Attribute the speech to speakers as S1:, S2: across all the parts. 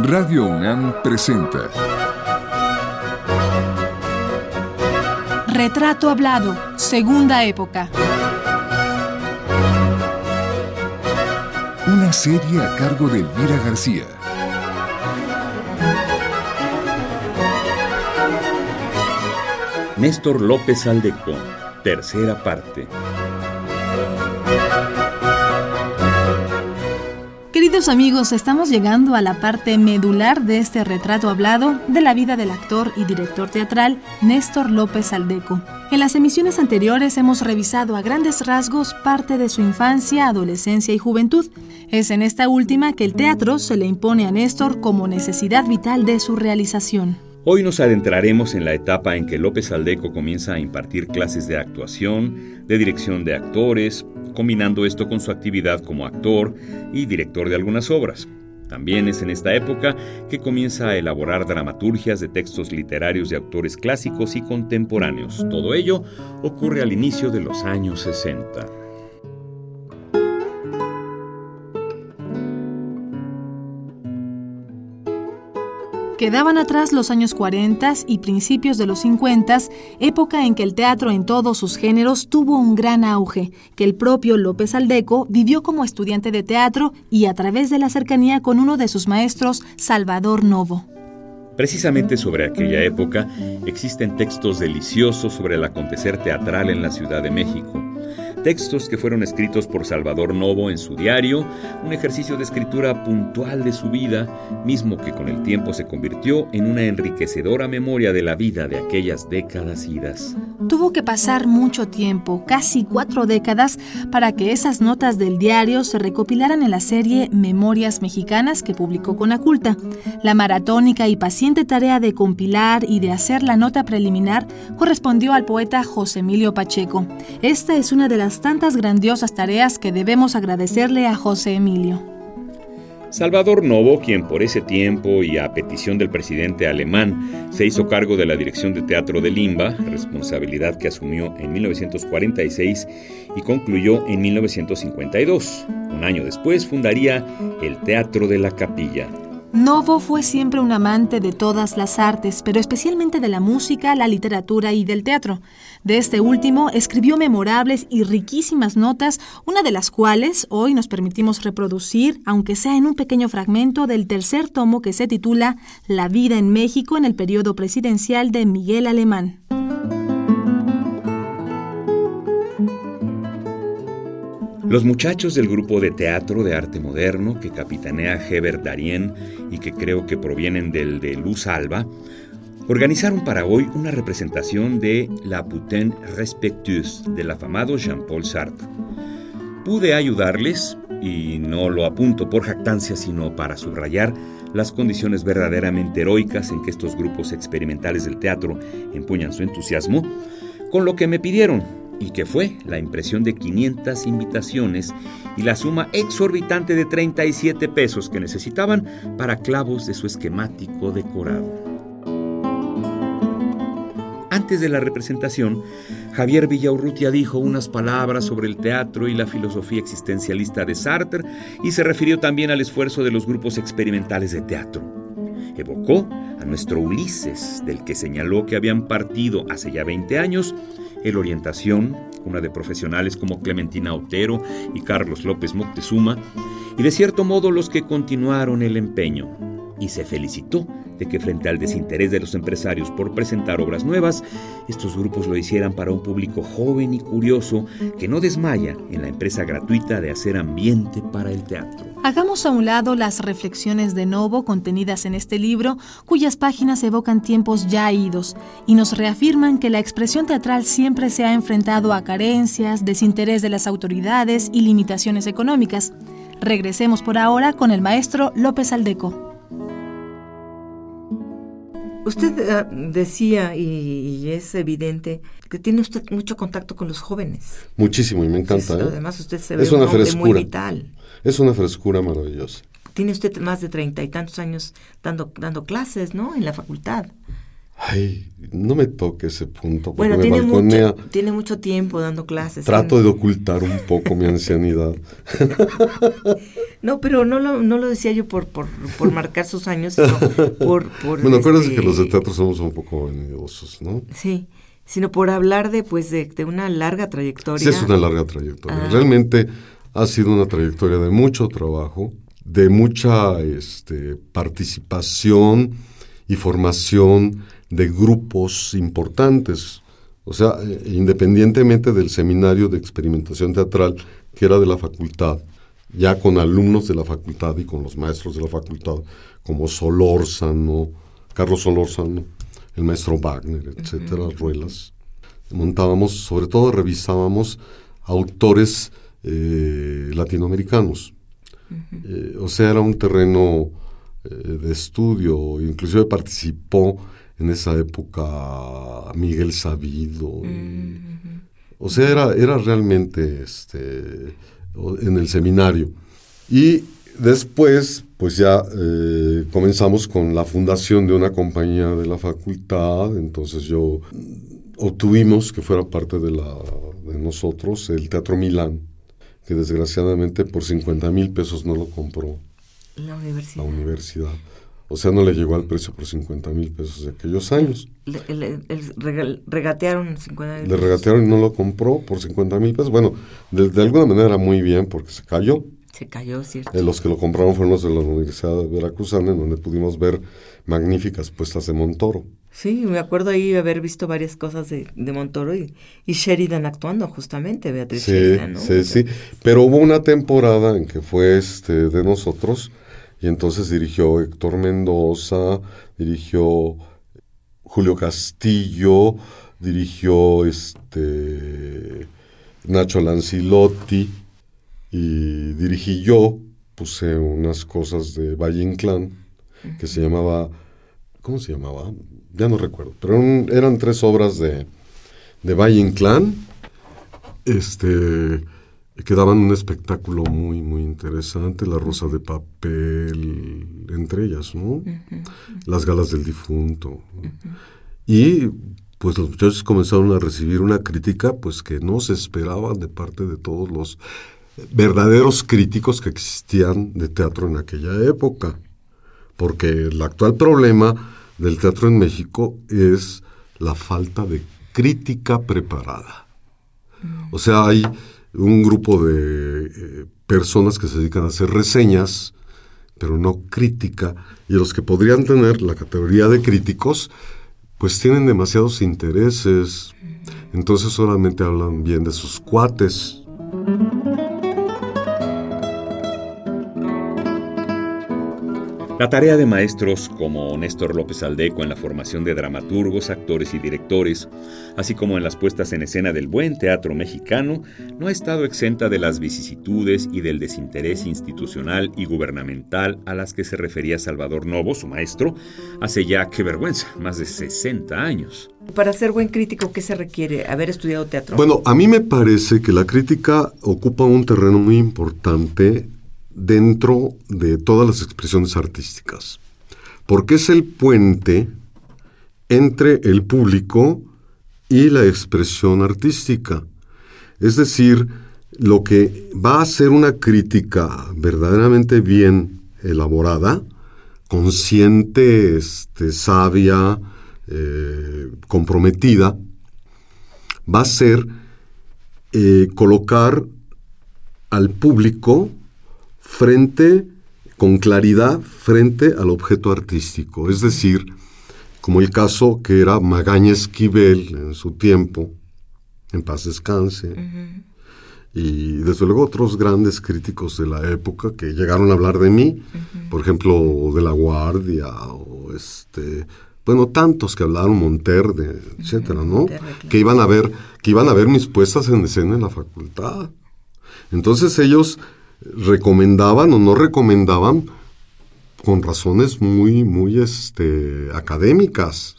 S1: Radio UNAM presenta
S2: Retrato Hablado, Segunda Época.
S1: Una serie a cargo de Elvira García.
S3: Néstor López Aldeco, tercera parte.
S2: Amigos, estamos llegando a la parte medular de este retrato hablado de la vida del actor y director teatral Néstor López Aldeco. En las emisiones anteriores hemos revisado a grandes rasgos parte de su infancia, adolescencia y juventud. Es en esta última que el teatro se le impone a Néstor como necesidad vital de su realización.
S3: Hoy nos adentraremos en la etapa en que López Aldeco comienza a impartir clases de actuación, de dirección de actores, combinando esto con su actividad como actor y director de algunas obras. También es en esta época que comienza a elaborar dramaturgias de textos literarios de autores clásicos y contemporáneos. Todo ello ocurre al inicio de los años 60.
S2: Quedaban atrás los años 40 y principios de los 50, época en que el teatro en todos sus géneros tuvo un gran auge, que el propio López Aldeco vivió como estudiante de teatro y a través de la cercanía con uno de sus maestros, Salvador Novo.
S3: Precisamente sobre aquella época existen textos deliciosos sobre el acontecer teatral en la Ciudad de México textos que fueron escritos por Salvador Novo en su diario, un ejercicio de escritura puntual de su vida, mismo que con el tiempo se convirtió en una enriquecedora memoria de la vida de aquellas décadas idas.
S2: Tuvo que pasar mucho tiempo, casi cuatro décadas, para que esas notas del diario se recopilaran en la serie Memorias Mexicanas que publicó con Aculta. La maratónica y paciente tarea de compilar y de hacer la nota preliminar correspondió al poeta José Emilio Pacheco. Esta es una de las tantas grandiosas tareas que debemos agradecerle a José Emilio.
S3: Salvador Novo, quien por ese tiempo y a petición del presidente alemán se hizo cargo de la dirección de teatro de Limba, responsabilidad que asumió en 1946 y concluyó en 1952. Un año después fundaría el Teatro de la Capilla,
S2: Novo fue siempre un amante de todas las artes, pero especialmente de la música, la literatura y del teatro. De este último escribió memorables y riquísimas notas, una de las cuales hoy nos permitimos reproducir, aunque sea en un pequeño fragmento del tercer tomo que se titula La vida en México en el periodo presidencial de Miguel Alemán.
S3: Los muchachos del grupo de teatro de arte moderno que capitanea Heber Darien y que creo que provienen del de Luz Alba, organizaron para hoy una representación de La Putain Respectueuse del afamado Jean-Paul Sartre. Pude ayudarles, y no lo apunto por jactancia, sino para subrayar las condiciones verdaderamente heroicas en que estos grupos experimentales del teatro empuñan su entusiasmo, con lo que me pidieron y que fue la impresión de 500 invitaciones y la suma exorbitante de 37 pesos que necesitaban para clavos de su esquemático decorado. Antes de la representación, Javier Villaurrutia dijo unas palabras sobre el teatro y la filosofía existencialista de Sartre y se refirió también al esfuerzo de los grupos experimentales de teatro. Evocó a nuestro Ulises, del que señaló que habían partido hace ya 20 años el Orientación, una de profesionales como Clementina Otero y Carlos López Moctezuma, y de cierto modo los que continuaron el empeño. Y se felicitó de que frente al desinterés de los empresarios por presentar obras nuevas, estos grupos lo hicieran para un público joven y curioso que no desmaya en la empresa gratuita de hacer ambiente para el teatro.
S2: Hagamos a un lado las reflexiones de Novo contenidas en este libro, cuyas páginas evocan tiempos ya idos y nos reafirman que la expresión teatral siempre se ha enfrentado a carencias, desinterés de las autoridades y limitaciones económicas. Regresemos por ahora con el maestro López Aldeco.
S4: Usted eh, decía, y, es evidente, que tiene usted mucho contacto con los jóvenes.
S5: Muchísimo, y me encanta.
S4: ¿eh? Además, usted se ve
S5: es una
S4: un
S5: frescura.
S4: muy vital.
S5: Es una frescura maravillosa.
S4: Tiene usted más de treinta y tantos años dando, dando clases, ¿no? En la facultad.
S5: Ay, no me toque ese punto porque
S4: Bueno,
S5: me
S4: tiene
S5: balconea.
S4: mucho, tiene mucho tiempo dando clases.
S5: Trato de ocultar un poco mi ancianidad.
S4: No, pero no lo, no lo decía yo por, por, por marcar sus años, sino por... por
S5: Bueno, acuérdense
S4: este,
S5: que los de teatro somos un poco vanidosos, ¿no?
S4: Sí, sino por hablar de, pues, de, de una larga trayectoria.
S5: Sí, es una larga trayectoria.
S4: Ah.
S5: Realmente ha sido una trayectoria de mucho trabajo, de mucha este, participación y formación de grupos importantes. O sea, eh, independientemente del seminario de experimentación teatral, que era de la facultad, ya con alumnos de la facultad y con los maestros de la facultad, como Solórzano, Carlos Solórzano, el maestro Wagner, etcétera, Ruelas. Montábamos, sobre todo revisábamos autores eh, latinoamericanos. Eh, o sea, era un terreno eh, de estudio, inclusive participó en esa época Miguel Sabido. y- O sea, era, era realmente este, en el seminario. Y después, pues ya eh, comenzamos con la fundación de una compañía de la facultad, entonces yo mm, obtuvimos que fuera parte de, la, de nosotros el Teatro Milán, que desgraciadamente por 50 mil pesos no lo compró
S4: La
S5: la
S4: universidad.
S5: O sea, no le llegó al precio por 50 mil pesos de aquellos años.
S4: Le, regatearon 50
S5: Le regatearon y no lo compró por 50 mil pesos. Bueno, de, de alguna manera muy bien porque se cayó.
S4: Se cayó, ¿cierto?
S5: Eh, los que lo compraron fueron los de la Universidad de Veracruzana, en donde pudimos ver magníficas puestas de Montoro.
S4: Sí, me acuerdo ahí haber visto varias cosas de, de Montoro y, y Sheridan actuando, justamente, Beatriz
S5: Sí,
S4: Sheridan, ¿no?
S5: sí, sí. Pero hubo una temporada en que fue este de nosotros y entonces dirigió Héctor Mendoza, dirigió Julio Castillo, dirigió este Nacho Lancilotti y dirigí yo, puse unas cosas de Valle Inclán que se llamaba, ¿cómo se llamaba? Ya no recuerdo, pero eran, tres obras de, de Valle Inclán este que daban un espectáculo muy muy interesante la rosa de papel entre ellas no las galas del difunto. Y pues los muchachos comenzaron a recibir una crítica pues que no se esperaba de parte de todos los verdaderos críticos que existían de teatro en aquella época. Porque el actual problema del teatro en México es la falta de crítica preparada. O sea, hay un grupo de eh, personas que se dedican a hacer reseñas, pero no crítica, y los que podrían tener la categoría de críticos, pues tienen demasiados intereses, entonces solamente hablan bien de sus cuates.
S3: La tarea de maestros como Néstor López Aldeco en la formación de dramaturgos, actores y directores, así como en las puestas en escena del buen teatro mexicano, no ha estado exenta de las vicisitudes y del desinterés institucional y gubernamental a las que se refería Salvador Novo, su maestro, hace ya, qué vergüenza, más de 60 años.
S4: Para ser buen crítico, ¿qué se requiere? ¿Haber estudiado teatro?
S5: Bueno, a mí me parece que la crítica ocupa un terreno muy importante dentro de todas las expresiones artísticas, porque es el puente entre el público y la expresión artística. Es decir, lo que va a ser una crítica verdaderamente bien elaborada, consciente, este, sabia, eh, comprometida, va a ser eh, colocar al público frente, con claridad, frente al objeto artístico. Es decir, como el caso que era Magaña Esquivel en su tiempo, en paz descanse, y desde luego otros grandes críticos de la época que llegaron a hablar de mí, por ejemplo, de La Guardia, o este, bueno, tantos que hablaron, Monterde, etcétera, ¿no?
S4: Monterde, claro.
S5: Que iban a ver, que iban a ver mis puestas en escena en la facultad. Entonces ellos recomendaban o no recomendaban con razones muy, muy este, académicas.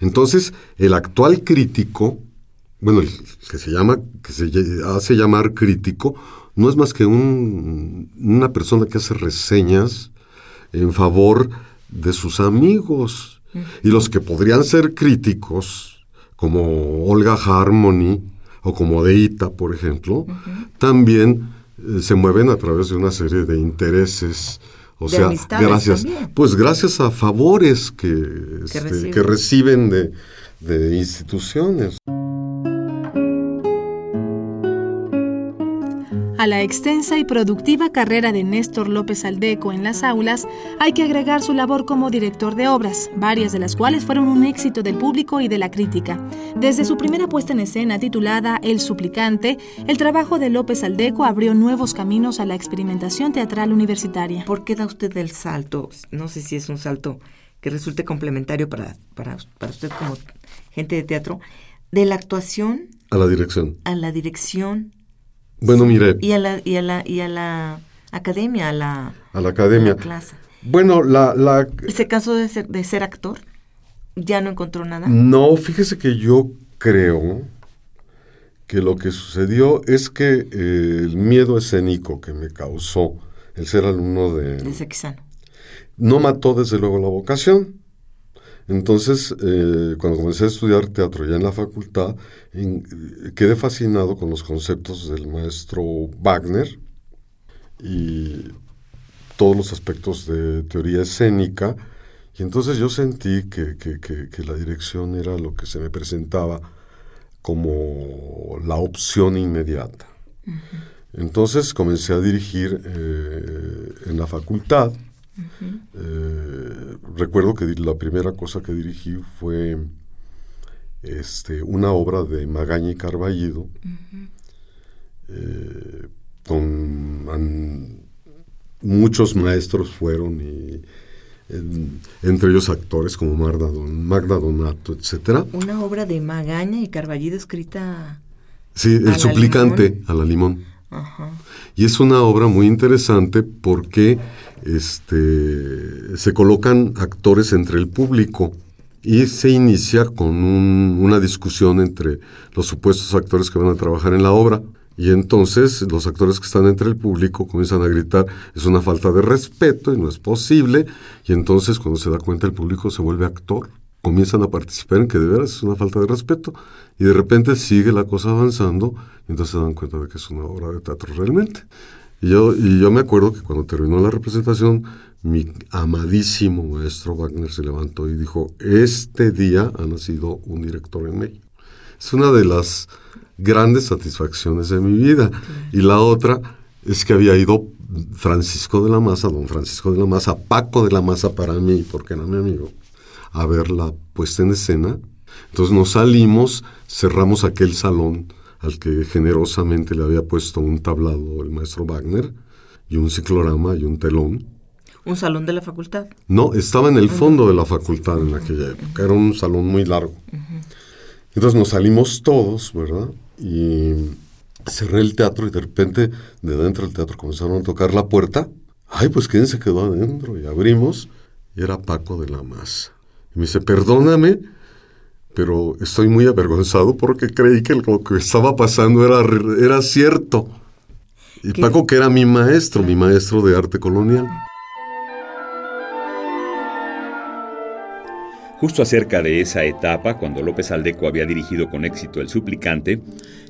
S5: Entonces, el actual crítico, bueno, el que se llama, que se hace llamar crítico, no es más que un- una persona que hace reseñas en favor de sus amigos. Y los que podrían ser críticos, como Olga Harmony o como Deita, por ejemplo, también se mueven a través de una serie de intereses. O sea, gracias, pues gracias a favores que, que este, reciben de, de instituciones.
S2: A la extensa y productiva carrera de Néstor López Aldeco en las aulas hay que agregar su labor como director de obras, varias de las cuales fueron un éxito del público y de la crítica. Desde su primera puesta en escena titulada El suplicante, el trabajo de López Aldeco abrió nuevos caminos a la experimentación teatral universitaria.
S4: ¿Por qué da usted el salto? No sé si es un salto que resulte complementario para, para, para usted como gente de teatro, de la actuación
S5: a la dirección.
S4: A la dirección
S5: bueno, mire.
S4: Y a la, y a la, y a la academia, a la,
S5: a la academia. clase. Bueno, la, la...
S4: ¿Se cansó de ser, de ser actor? ¿Ya no encontró nada?
S5: No, fíjese que yo creo que lo que sucedió es que eh, el miedo escénico que me causó el ser alumno de...
S4: De Sexano.
S5: No mató desde luego la vocación. Entonces, eh, cuando comencé a estudiar teatro ya en la facultad, quedé fascinado con los conceptos del maestro Wagner y todos los aspectos de teoría escénica. Y entonces yo sentí que, la dirección era lo que se me presentaba como la opción inmediata. Entonces comencé a dirigir eh, en la facultad eh, recuerdo que la primera cosa que dirigí fue este, una obra de Magaña y Carballido, eh, con muchos maestros fueron y entre ellos actores como Magda, Magda Donato, etcétera.
S4: Una obra de Magaña y Carballido escrita.
S5: Sí, El suplicante a la limón. Y es una obra muy interesante porque este, se colocan actores entre el público y se inicia con una discusión entre los supuestos actores que van a trabajar en la obra. Y entonces los actores que están entre el público comienzan a gritar, es una falta de respeto y no es posible. Y entonces cuando se da cuenta el público se vuelve actor. Comienzan a participar en que de veras es una falta de respeto. Y de repente sigue la cosa avanzando y entonces se dan cuenta de que es una obra de teatro realmente. Y yo, y yo me acuerdo que cuando terminó la representación, mi amadísimo maestro Wagner se levantó y dijo, este día ha nacido un director en México. Es una de las grandes satisfacciones de mi vida. Y la otra es que había ido Francisco de la Maza, don Francisco de la Maza, Paco de la Maza para mí, porque era mi amigo, a ver la puesta en escena. Entonces nos salimos, cerramos aquel salón al que generosamente le había puesto un tablado el maestro Wagner y un ciclorama y un telón.
S4: ¿Un salón de la facultad?
S5: No, estaba en el fondo de la facultad en aquella época, era un salón muy largo. Entonces nos salimos todos, ¿verdad? Y cerré el teatro y de repente de dentro del teatro comenzaron a tocar la puerta. Ay, pues quién se quedó adentro y abrimos y era Paco de la Maza. Me dice, perdóname, pero estoy muy avergonzado porque creí que lo que estaba pasando era, era cierto. Y Paco, que era mi maestro, mi maestro de arte colonial.
S3: Justo acerca de esa etapa, cuando López Aldeco había dirigido con éxito El Suplicante,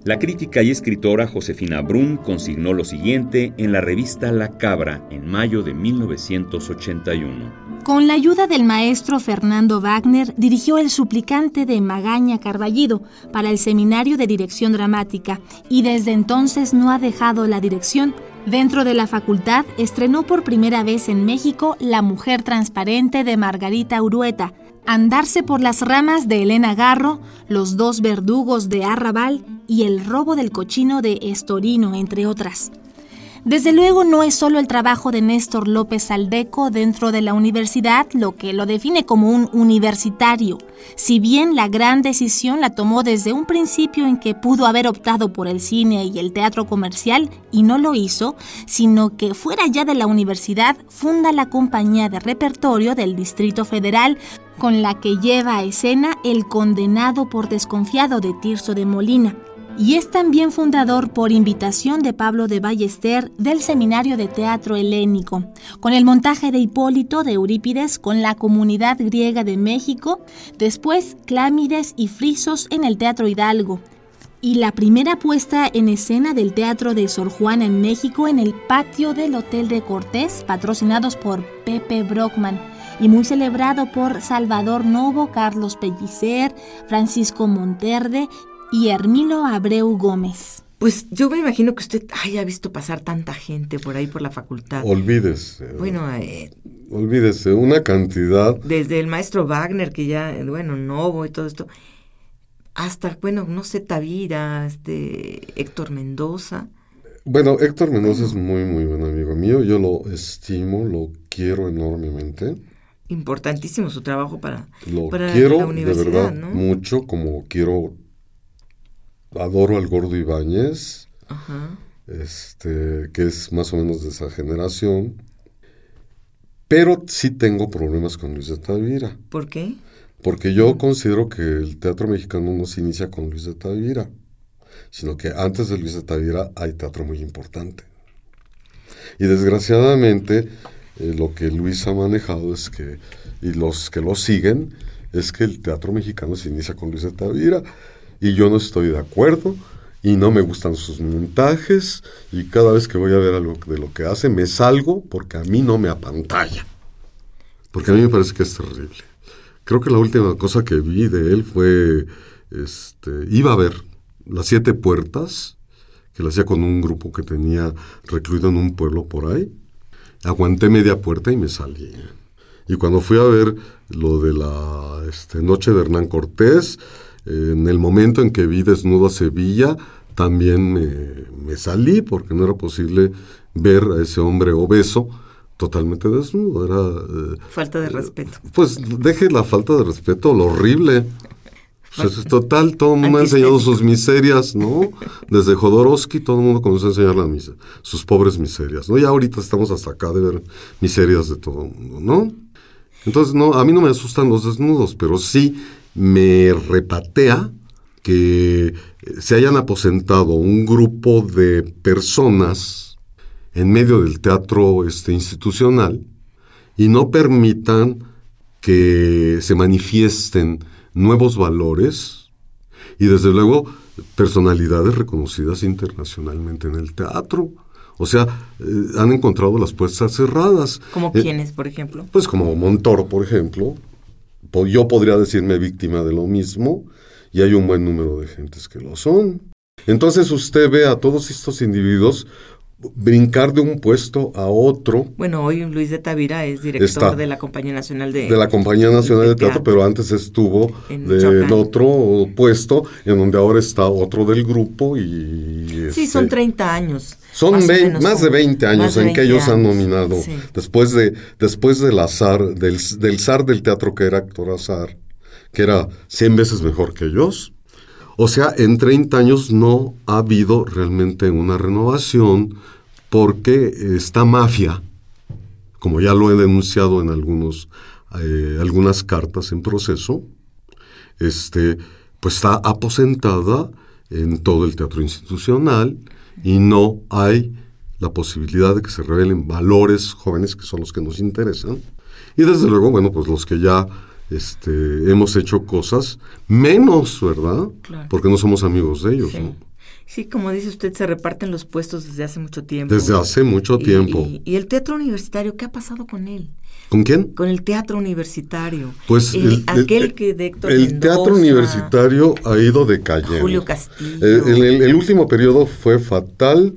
S3: la crítica y escritora Josefina Brun consignó lo siguiente en la revista La Cabra en mayo de 1981.
S2: Con la ayuda del maestro Fernando Wagner, dirigió El suplicante de Magaña Carballido para el Seminario de Dirección Dramática y desde entonces no ha dejado la dirección. Dentro de la facultad estrenó por primera vez en México La Mujer Transparente de Margarita Urueta, Andarse por las ramas de Elena Garro, Los dos verdugos de Arrabal y El robo del cochino de Estorino, entre otras. Desde luego no es solo el trabajo de Néstor López Aldeco dentro de la universidad lo que lo define como un universitario, si bien la gran decisión la tomó desde un principio en que pudo haber optado por el cine y el teatro comercial y no lo hizo, sino que fuera ya de la universidad funda la compañía de repertorio del Distrito Federal con la que lleva a escena El condenado por desconfiado de Tirso de Molina y es también fundador por invitación de Pablo de Ballester del Seminario de Teatro Helénico, con el montaje de Hipólito de Eurípides con la comunidad griega de México, después Clámides y Frisos en el Teatro Hidalgo, y la primera puesta en escena del Teatro de Sor Juana en México en el patio del Hotel de Cortés, patrocinados por Pepe Brockman y muy celebrado por Salvador Novo, Carlos Pellicer, Francisco Monterde y Hermilo Abreu Gómez.
S4: Pues yo me imagino que usted haya visto pasar tanta gente por ahí por la facultad.
S5: Olvídese.
S4: Bueno, eh,
S5: olvídese, una cantidad.
S4: Desde el maestro Wagner, que ya, bueno, Novo y todo esto, hasta, bueno, no sé, Tavira, este, Héctor Mendoza.
S5: Bueno, Héctor Mendoza es muy, muy buen amigo mío. Yo lo estimo, lo quiero enormemente.
S4: Importantísimo su trabajo para,
S5: lo
S4: para
S5: quiero
S4: la universidad,
S5: de verdad
S4: ¿no?
S5: mucho, como quiero adoro al Gordo Ibáñez,
S4: Ajá.
S5: este, que es más o menos de esa generación, pero sí tengo problemas con Luis de Tavira,
S4: ¿Por qué?
S5: porque yo considero que el teatro mexicano no se inicia con Luis de Tavira, sino que antes de Luis de Tavira hay teatro muy importante. Y desgraciadamente eh, lo que Luis ha manejado es que, y los que lo siguen, es que el teatro mexicano se inicia con Luis de Tavira, y yo no estoy de acuerdo, y no me gustan sus montajes, y cada vez que voy a ver algo de lo que hace, me salgo porque a mí no me apantalla. Porque a mí me parece que es terrible. Creo que la última cosa que vi de él fue, este, iba a ver Las Siete Puertas, que lo hacía con un grupo que tenía recluido en un pueblo por ahí. Aguanté media puerta y me salí. Y cuando fui a ver lo de la este, Noche de Hernán Cortés, en el momento en que vi desnudo a Sevilla, también me, me salí porque no era posible ver a ese hombre obeso totalmente desnudo. Era, eh,
S4: Falta de respeto.
S5: pues deje la falta de respeto, lo horrible. Pues, es total, todo el mundo ha enseñado sus miserias, ¿no? Desde Jodorowsky todo el mundo comenzó a enseñar la misa, sus pobres miserias, ¿no? Y ahorita estamos hasta acá de ver miserias de todo el mundo, ¿no? Entonces, no, a mí no me asustan los desnudos, pero sí me repatea que se hayan aposentado un grupo de personas en medio del teatro este, institucional y no permitan que se manifiesten nuevos valores y desde luego personalidades reconocidas internacionalmente en el teatro. O sea, eh, han encontrado las puertas cerradas.
S4: ¿Como
S5: Eh,
S4: quiénes, por ejemplo?
S5: pues como Montoro, por ejemplo. Yo podría decirme víctima de lo mismo y hay un buen número de gentes que lo son. Entonces usted ve a todos estos individuos brincar de un puesto a otro
S4: Bueno, hoy Luis de Tavira es director
S5: Está.
S4: de la Compañía Nacional de...
S5: de la Compañía Nacional de
S4: de
S5: Teatro,
S4: teatro.
S5: pero antes estuvo
S4: En
S5: de- otro puesto, en donde ahora está otro del grupo y...
S4: Sí,
S5: este,
S4: son 30 años.
S5: Son
S4: más menos
S5: más de
S4: como-
S5: 20 años en que
S4: 20
S5: ellos han nominado,
S4: sí.
S5: después, de, después del azar, del, del zar del teatro que era actor azar, que era 100 veces mejor que ellos. O sea, en 30 años no ha habido realmente una renovación porque esta mafia, como ya lo he denunciado en algunos, eh, algunas cartas en proceso, este, pues está aposentada en todo el teatro institucional y no hay la posibilidad de que se revelen valores jóvenes que son los que nos interesan. Y desde luego, bueno, pues los que ya este, hemos hecho cosas, menos, ¿verdad?
S4: Claro.
S5: Porque no somos amigos de ellos,
S4: Sí.
S5: ¿no?
S4: Sí, como dice usted, se reparten los puestos desde hace mucho tiempo.
S5: Desde hace mucho tiempo.
S4: Y, y el teatro universitario, ¿qué ha pasado con él?
S5: ¿Con quién?
S4: Con el teatro universitario.
S5: Pues
S4: El-
S5: el, el-
S4: aquel
S5: el-
S4: que de Héctor
S5: el teatro universitario ha ido decayendo.
S4: Julio Castillo.
S5: El, el- el último periodo fue fatal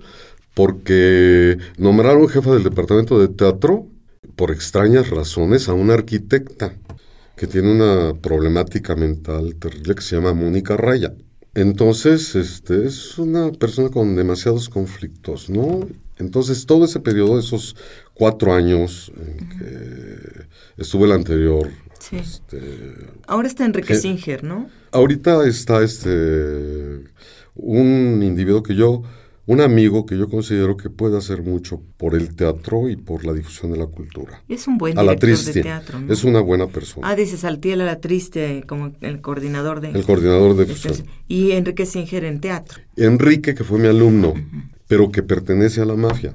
S5: porque nombraron jefa del departamento de teatro por extrañas razones a una arquitecta que tiene una problemática mental terrible que se llama Mónica Raya. Entonces, este es una persona con demasiados conflictos, ¿no? Entonces, todo ese periodo, esos cuatro años en que estuvo el anterior,
S4: Sí.
S5: este,
S4: Ahora está Enrique Singer, ¿no?
S5: Ahorita está este un individuo que yo, un amigo que yo considero que puede hacer mucho por el teatro y por la difusión de la cultura.
S4: Es un buen
S5: A la
S4: director
S5: triste.
S4: de teatro. ¿no?
S5: Es una buena persona.
S4: Ah, dice Saltiel a la triste como el coordinador de...
S5: el coordinador de difusión.
S4: y Enrique Singer en teatro.
S5: Enrique, que fue mi alumno, pero que pertenece a la mafia.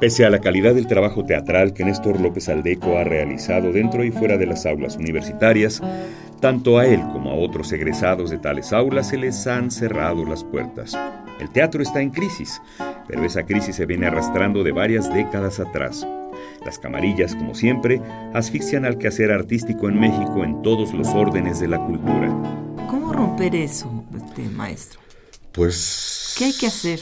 S3: Pese a la calidad del trabajo teatral que Néstor López Aldeco ha realizado dentro y fuera de las aulas universitarias, tanto a él como a otros egresados de tales aulas se les han cerrado las puertas. El teatro está en crisis, pero esa crisis se viene arrastrando de varias décadas atrás. Las camarillas, como siempre, asfixian al quehacer artístico en México en todos los órdenes de la cultura.
S4: ¿Cómo romper eso, este maestro?
S5: Pues...
S4: ¿Qué hay que hacer?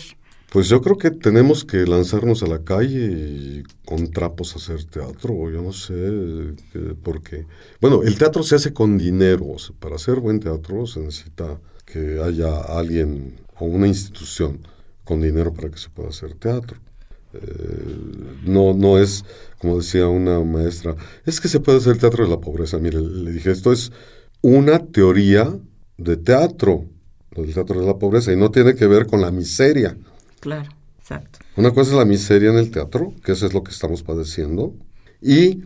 S5: Pues yo creo que tenemos que lanzarnos a la calle y con trapos hacer teatro, yo no sé, eh, porque... Bueno, el teatro se hace con dinero, o sea, para hacer buen teatro se necesita que haya alguien o una institución con dinero para que se pueda hacer teatro. Eh, no, no es, como decía una maestra, es que se puede hacer teatro de la pobreza. Mire, le dije, esto es una teoría de teatro, del teatro de la pobreza, y no tiene que ver con la miseria.
S4: Claro, exacto.
S5: Una cosa es la miseria en el teatro, que eso es lo que estamos padeciendo. Y,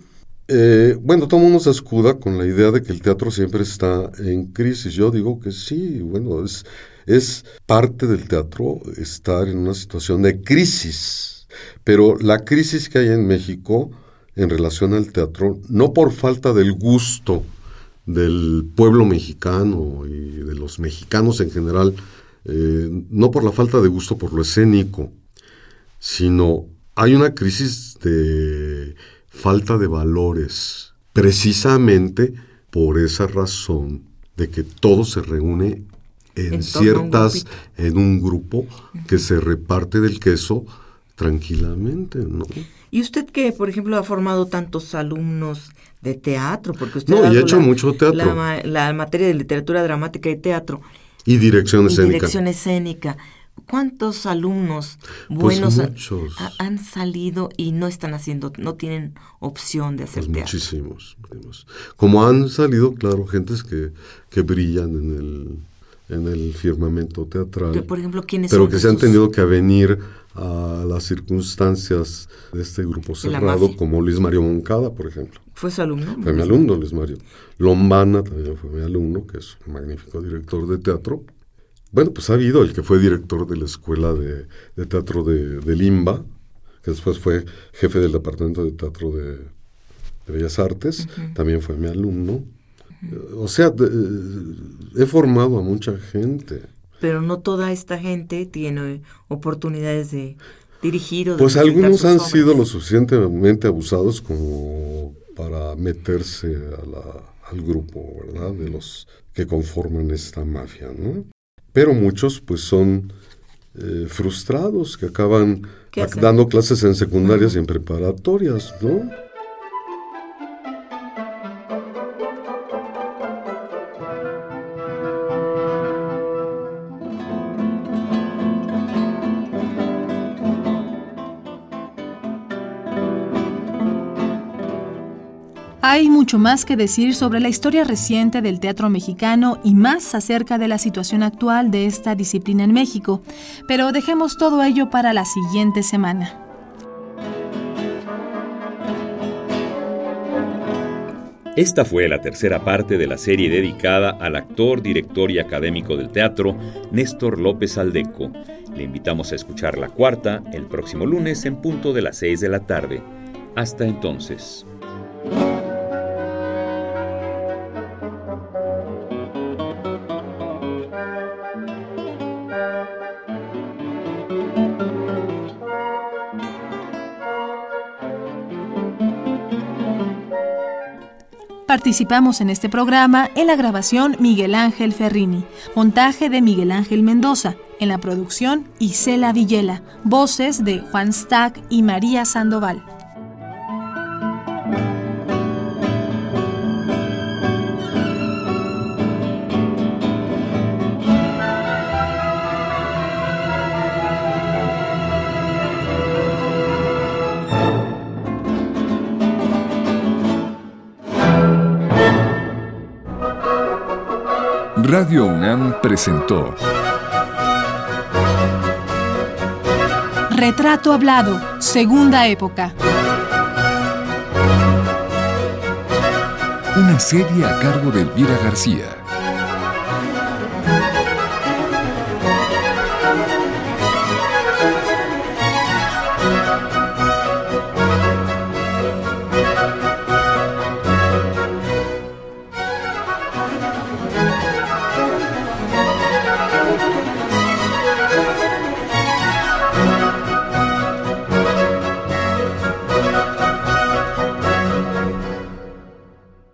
S5: eh, bueno, todo el mundo se escuda con la idea de que el teatro siempre está en crisis. Yo digo que sí, bueno, es, es parte del teatro estar en una situación de crisis. Pero la crisis que hay en México en relación al teatro, no por falta del gusto del pueblo mexicano y de los mexicanos en general, eh, no por la falta de gusto por lo escénico, sino hay una crisis de falta de valores, precisamente por esa razón de que todo se reúne en,
S4: un
S5: ciertas, en un grupo que se reparte del queso tranquilamente, ¿no?
S4: ¿Y usted que, por ejemplo, ha formado tantos alumnos de teatro? Porque usted
S5: No,
S4: ha
S5: y
S4: dado
S5: hecho mucho teatro.
S4: La, la materia de literatura dramática y teatro
S5: Y dirección
S4: y
S5: escénica.
S4: dirección escénica. ¿Cuántos alumnos
S5: Pues
S4: buenos ha- han salido y no están haciendo, no tienen opción de hacer
S5: Pues
S4: teatro?
S5: muchísimos, muchísimos. Como han salido, claro, gentes que, que brillan en el, en el firmamento teatral.
S4: Que, Por ejemplo, ¿quiénes
S5: pero
S4: son
S5: que se han tenido que avenir a las circunstancias de este grupo cerrado, como Luis Mario Moncada, por ejemplo.
S4: ¿Fue su alumno?
S5: Fue mi alumno, Luis Mario. Lombana también fue mi alumno, que es un magnífico director de teatro. Bueno, pues ha habido el que fue director de la escuela de, de teatro de, de Limba, que después fue jefe del departamento de teatro de, de Bellas Artes, también fue mi alumno. O sea, eh, he formado a mucha gente.
S4: Pero no toda esta gente tiene oportunidades de dirigir o de
S5: Pues algunos han
S4: obras.
S5: sido lo suficientemente abusados como para meterse a la- al grupo, ¿verdad? De los que conforman esta mafia, ¿no? Pero muchos pues son eh, frustrados que acaban dando clases en secundarias y en preparatorias, ¿no?
S2: Hay mucho más que decir sobre la historia reciente del teatro mexicano y más acerca de la situación actual de esta disciplina en México, pero dejemos todo ello para la siguiente semana.
S3: Esta fue la tercera parte de la serie dedicada al actor, director y académico del teatro, Néstor López Aldeco. Le invitamos a escuchar la cuarta el próximo lunes en punto de las 6 de la tarde. Hasta entonces.
S2: Participamos en este programa en la grabación Miguel Ángel Ferrini, montaje de Miguel Ángel Mendoza, en la producción Isela Villela, voces de Juan Stack y María Sandoval.
S1: Radio UNAM presentó
S2: Retrato Hablado, Segunda Época.
S1: Una serie a cargo de Elvira García.